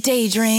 daydream.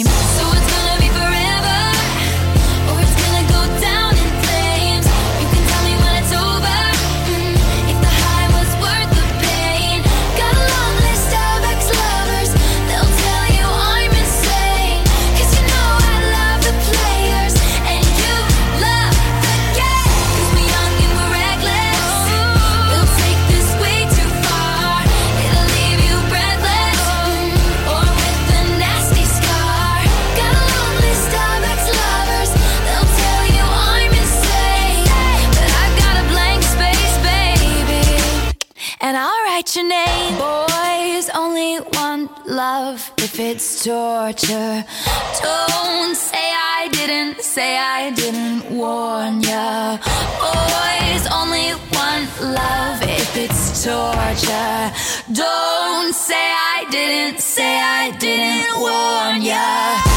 say I didn't, say I didn't warn ya.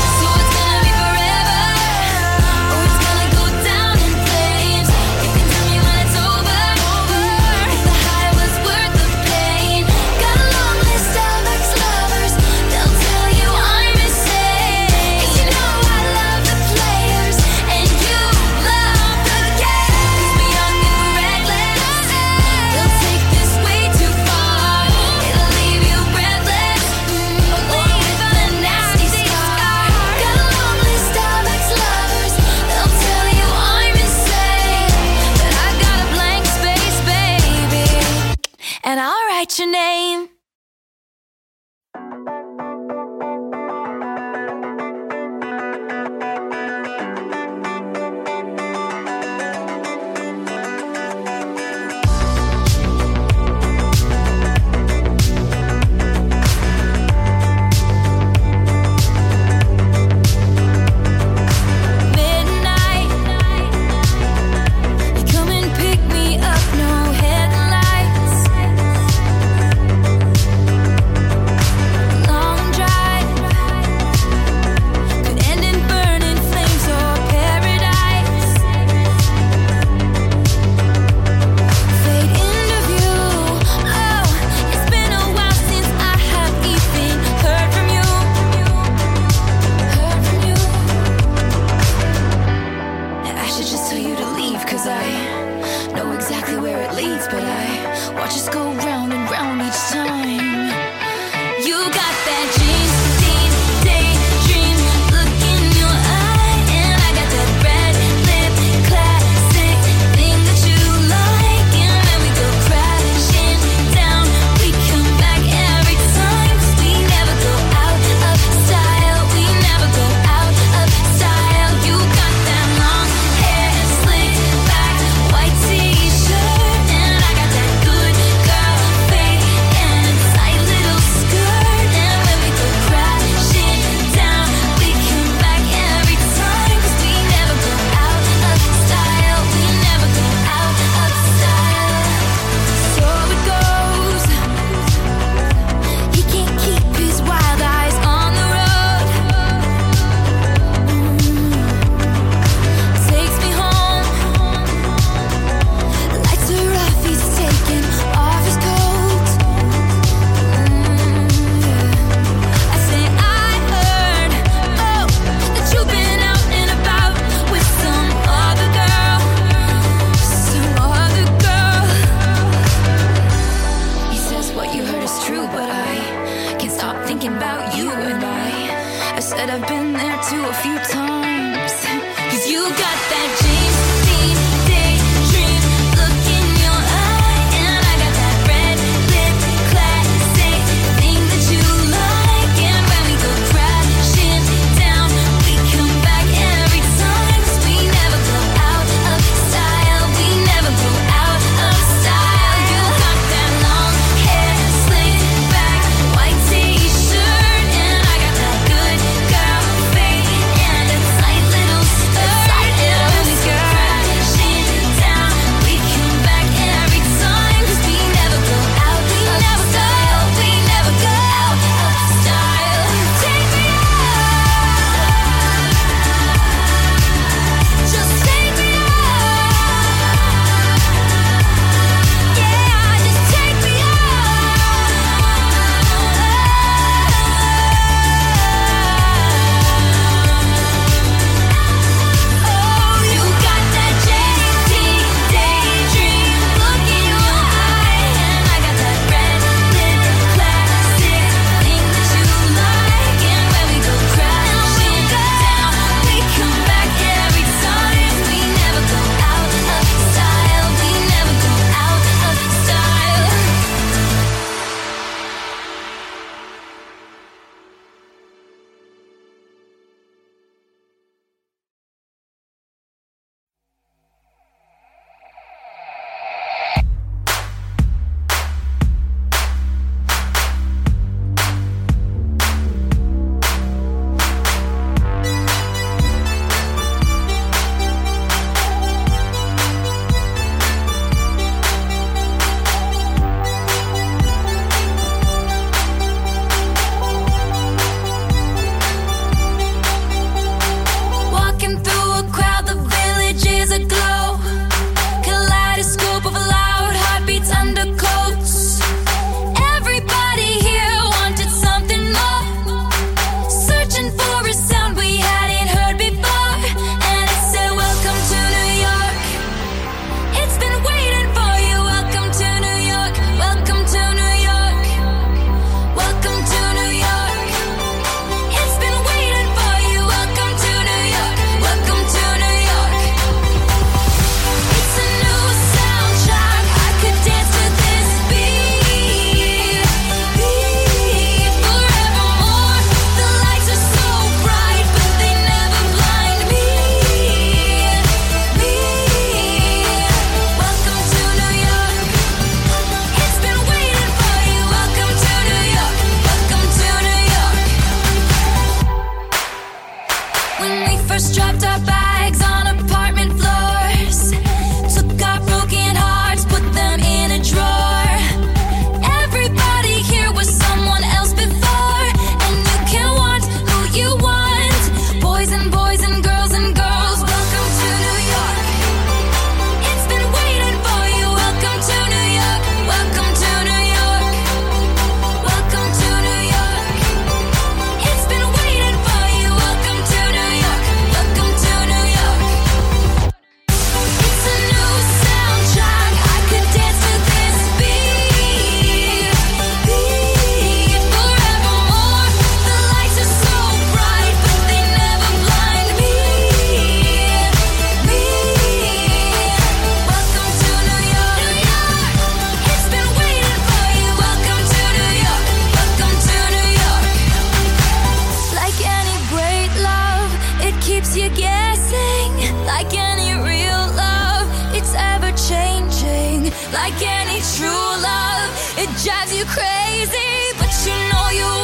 It's a new soundtrack. I could dance you this beat.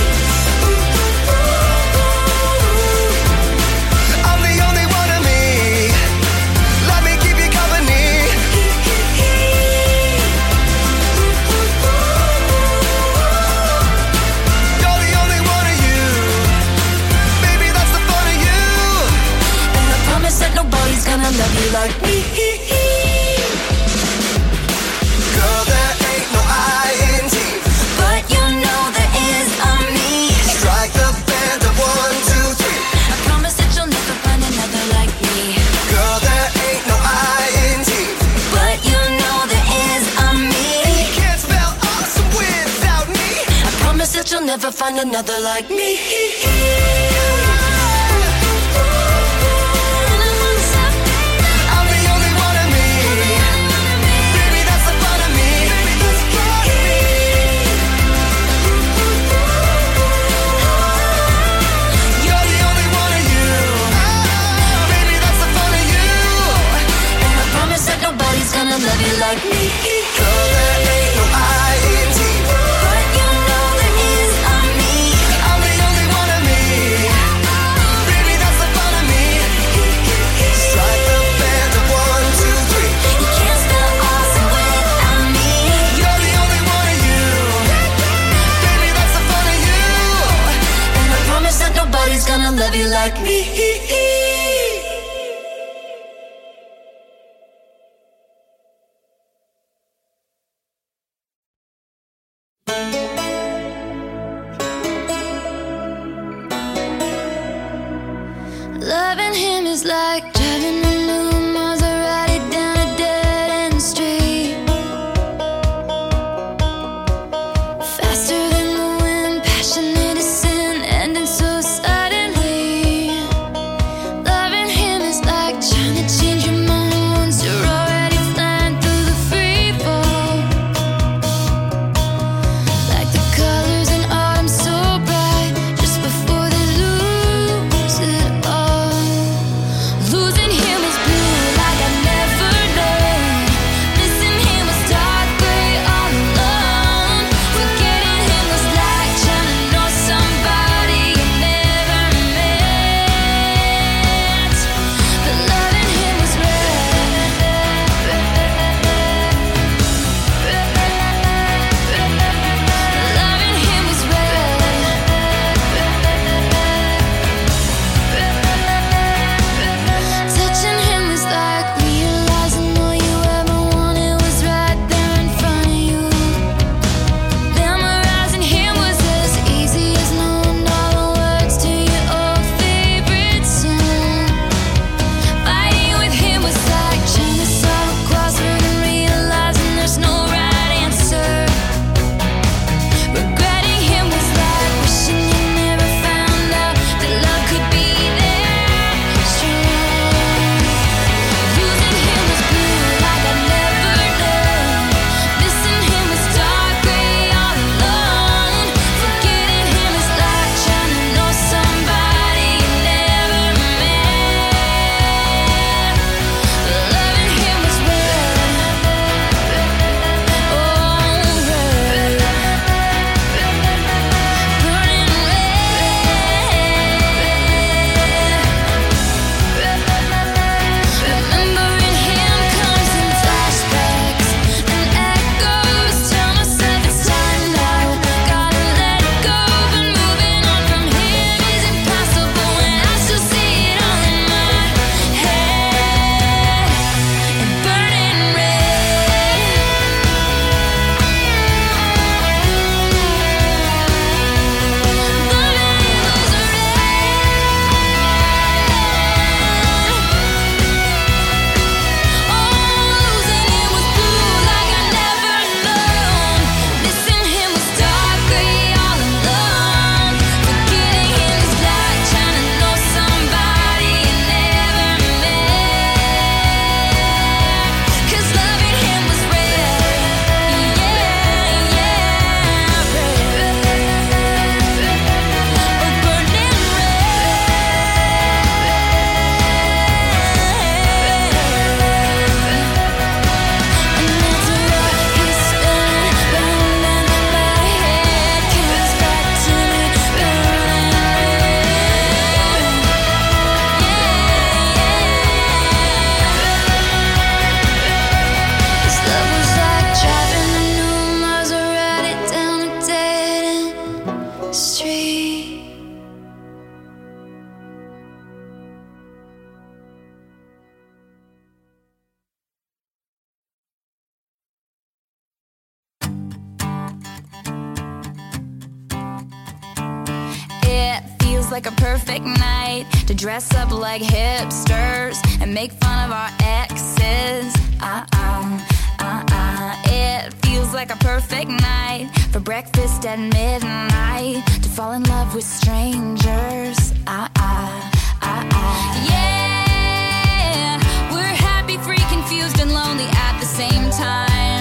dress up like hipsters and make fun of our exes. Uh uh, uh uh. It feels like a perfect night for breakfast at midnight to fall in love with strangers. Uh uh, uh uh. Yeah, we're happy, free, confused, and lonely at the same time.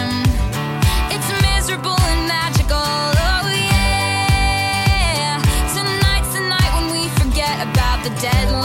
The deadlines.